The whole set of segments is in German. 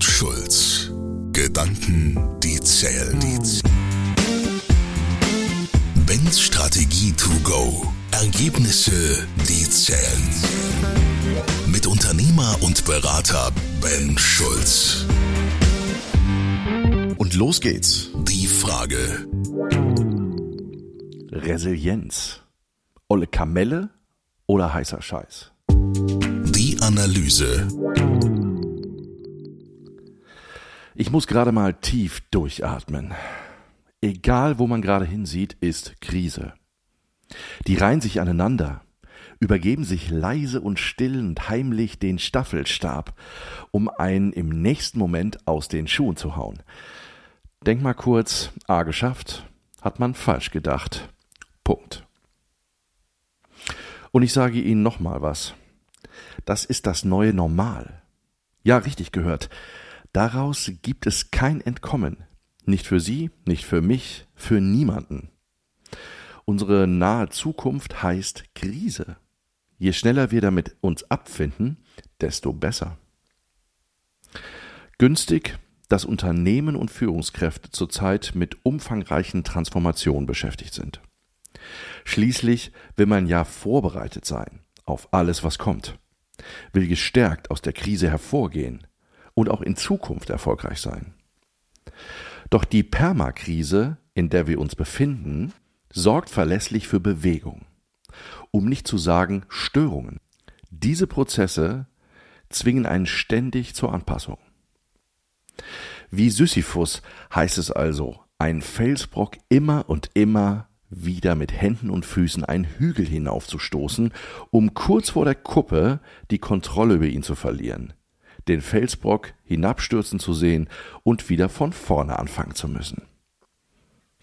und Schulz. Gedanken, die zählen. Ben's Strategie to go. Ergebnisse, die zählen. Mit Unternehmer und Berater Ben Schulz. Und los geht's. Die Frage. Resilienz. Olle Kamelle oder heißer Scheiß? Die Analyse. Ich muss gerade mal tief durchatmen. Egal, wo man gerade hinsieht, ist Krise. Die reihen sich aneinander, übergeben sich leise und still und heimlich den Staffelstab, um einen im nächsten Moment aus den Schuhen zu hauen. Denk mal kurz, A geschafft, hat man falsch gedacht. Punkt. Und ich sage Ihnen noch mal was. Das ist das neue Normal. Ja, richtig gehört. Daraus gibt es kein Entkommen. Nicht für Sie, nicht für mich, für niemanden. Unsere nahe Zukunft heißt Krise. Je schneller wir damit uns abfinden, desto besser. Günstig, dass Unternehmen und Führungskräfte zurzeit mit umfangreichen Transformationen beschäftigt sind. Schließlich will man ja vorbereitet sein auf alles, was kommt, will gestärkt aus der Krise hervorgehen und auch in Zukunft erfolgreich sein. Doch die Permakrise, in der wir uns befinden, sorgt verlässlich für Bewegung, um nicht zu sagen Störungen. Diese Prozesse zwingen einen ständig zur Anpassung. Wie Sisyphus heißt es also, ein Felsbrock immer und immer wieder mit Händen und Füßen einen Hügel hinaufzustoßen, um kurz vor der Kuppe die Kontrolle über ihn zu verlieren, den Felsbrock hinabstürzen zu sehen und wieder von vorne anfangen zu müssen.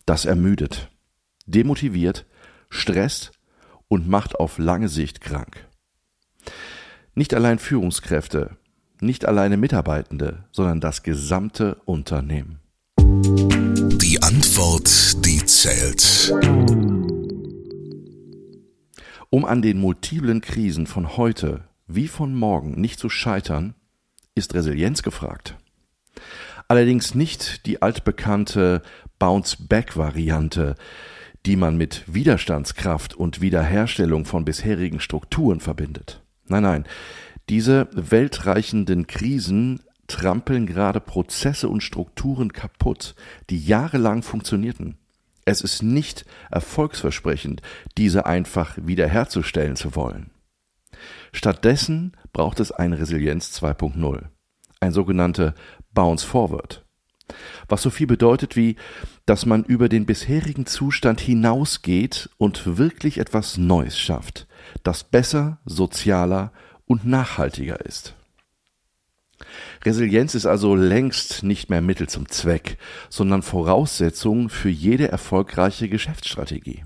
Das ermüdet, demotiviert, stresst und macht auf lange Sicht krank. Nicht allein Führungskräfte, nicht alleine Mitarbeitende, sondern das gesamte Unternehmen. Die Antwort, die zählt. Um an den multiplen Krisen von heute wie von morgen nicht zu scheitern, ist Resilienz gefragt. Allerdings nicht die altbekannte Bounce-Back-Variante, die man mit Widerstandskraft und Wiederherstellung von bisherigen Strukturen verbindet. Nein, nein, diese weltreichenden Krisen trampeln gerade Prozesse und Strukturen kaputt, die jahrelang funktionierten. Es ist nicht erfolgsversprechend, diese einfach wiederherzustellen zu wollen. Stattdessen braucht es eine Resilienz 2.0, ein sogenannte Bounce Forward, was so viel bedeutet wie, dass man über den bisherigen Zustand hinausgeht und wirklich etwas Neues schafft, das besser, sozialer und nachhaltiger ist. Resilienz ist also längst nicht mehr Mittel zum Zweck, sondern Voraussetzung für jede erfolgreiche Geschäftsstrategie.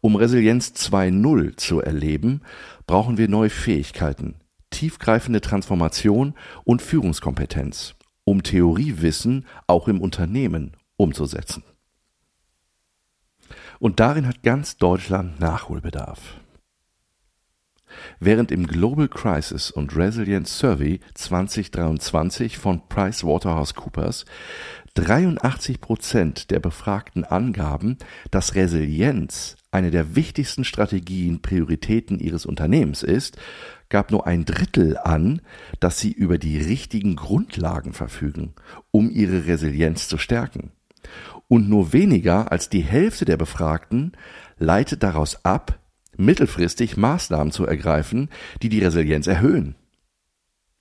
Um Resilienz 2.0 zu erleben, brauchen wir neue Fähigkeiten, tiefgreifende Transformation und Führungskompetenz, um Theoriewissen auch im Unternehmen umzusetzen. Und darin hat ganz Deutschland Nachholbedarf. Während im Global Crisis und Resilience Survey 2023 von PricewaterhouseCoopers 83 Prozent der Befragten angaben, dass Resilienz eine der wichtigsten Strategien, Prioritäten ihres Unternehmens ist, gab nur ein Drittel an, dass sie über die richtigen Grundlagen verfügen, um ihre Resilienz zu stärken. Und nur weniger als die Hälfte der Befragten leitet daraus ab, mittelfristig Maßnahmen zu ergreifen, die die Resilienz erhöhen.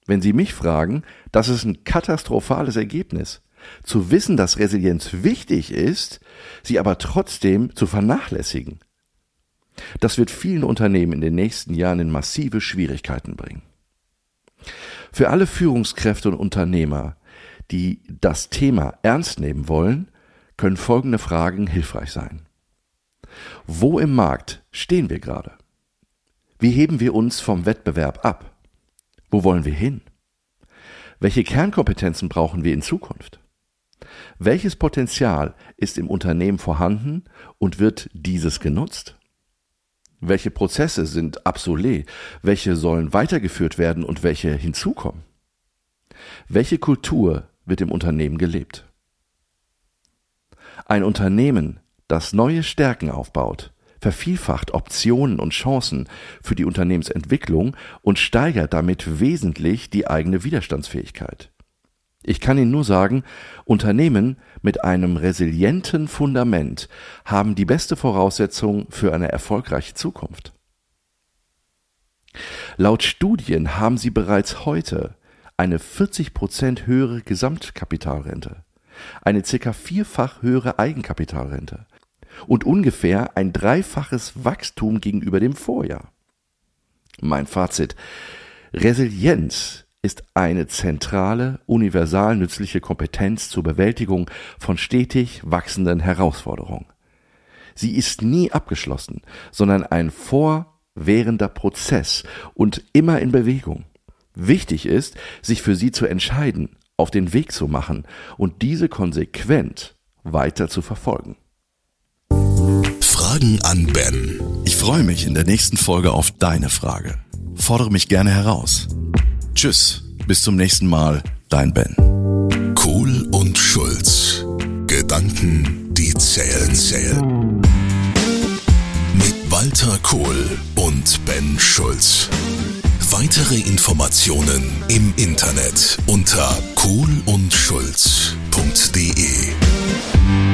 Wenn Sie mich fragen, das ist ein katastrophales Ergebnis. Zu wissen, dass Resilienz wichtig ist, sie aber trotzdem zu vernachlässigen. Das wird vielen Unternehmen in den nächsten Jahren in massive Schwierigkeiten bringen. Für alle Führungskräfte und Unternehmer, die das Thema ernst nehmen wollen, können folgende Fragen hilfreich sein. Wo im Markt stehen wir gerade? Wie heben wir uns vom Wettbewerb ab? Wo wollen wir hin? Welche Kernkompetenzen brauchen wir in Zukunft? Welches Potenzial ist im Unternehmen vorhanden und wird dieses genutzt? Welche Prozesse sind obsolet? Welche sollen weitergeführt werden und welche hinzukommen? Welche Kultur wird im Unternehmen gelebt? Ein Unternehmen, das neue Stärken aufbaut, vervielfacht Optionen und Chancen für die Unternehmensentwicklung und steigert damit wesentlich die eigene Widerstandsfähigkeit. Ich kann Ihnen nur sagen, Unternehmen mit einem resilienten Fundament haben die beste Voraussetzung für eine erfolgreiche Zukunft. Laut Studien haben sie bereits heute eine 40 Prozent höhere Gesamtkapitalrente, eine circa vierfach höhere Eigenkapitalrente und ungefähr ein dreifaches Wachstum gegenüber dem Vorjahr. Mein Fazit. Resilienz ist eine zentrale, universal nützliche Kompetenz zur Bewältigung von stetig wachsenden Herausforderungen. Sie ist nie abgeschlossen, sondern ein fortwährender Prozess und immer in Bewegung. Wichtig ist, sich für sie zu entscheiden, auf den Weg zu machen und diese konsequent weiter zu verfolgen. Fragen an Ben. Ich freue mich in der nächsten Folge auf deine Frage. Fordere mich gerne heraus. Tschüss, bis zum nächsten Mal, dein Ben. Kohl und Schulz. Gedanken, die zählen, zählen. Mit Walter Kohl und Ben Schulz. Weitere Informationen im Internet unter kohlundschulz.de.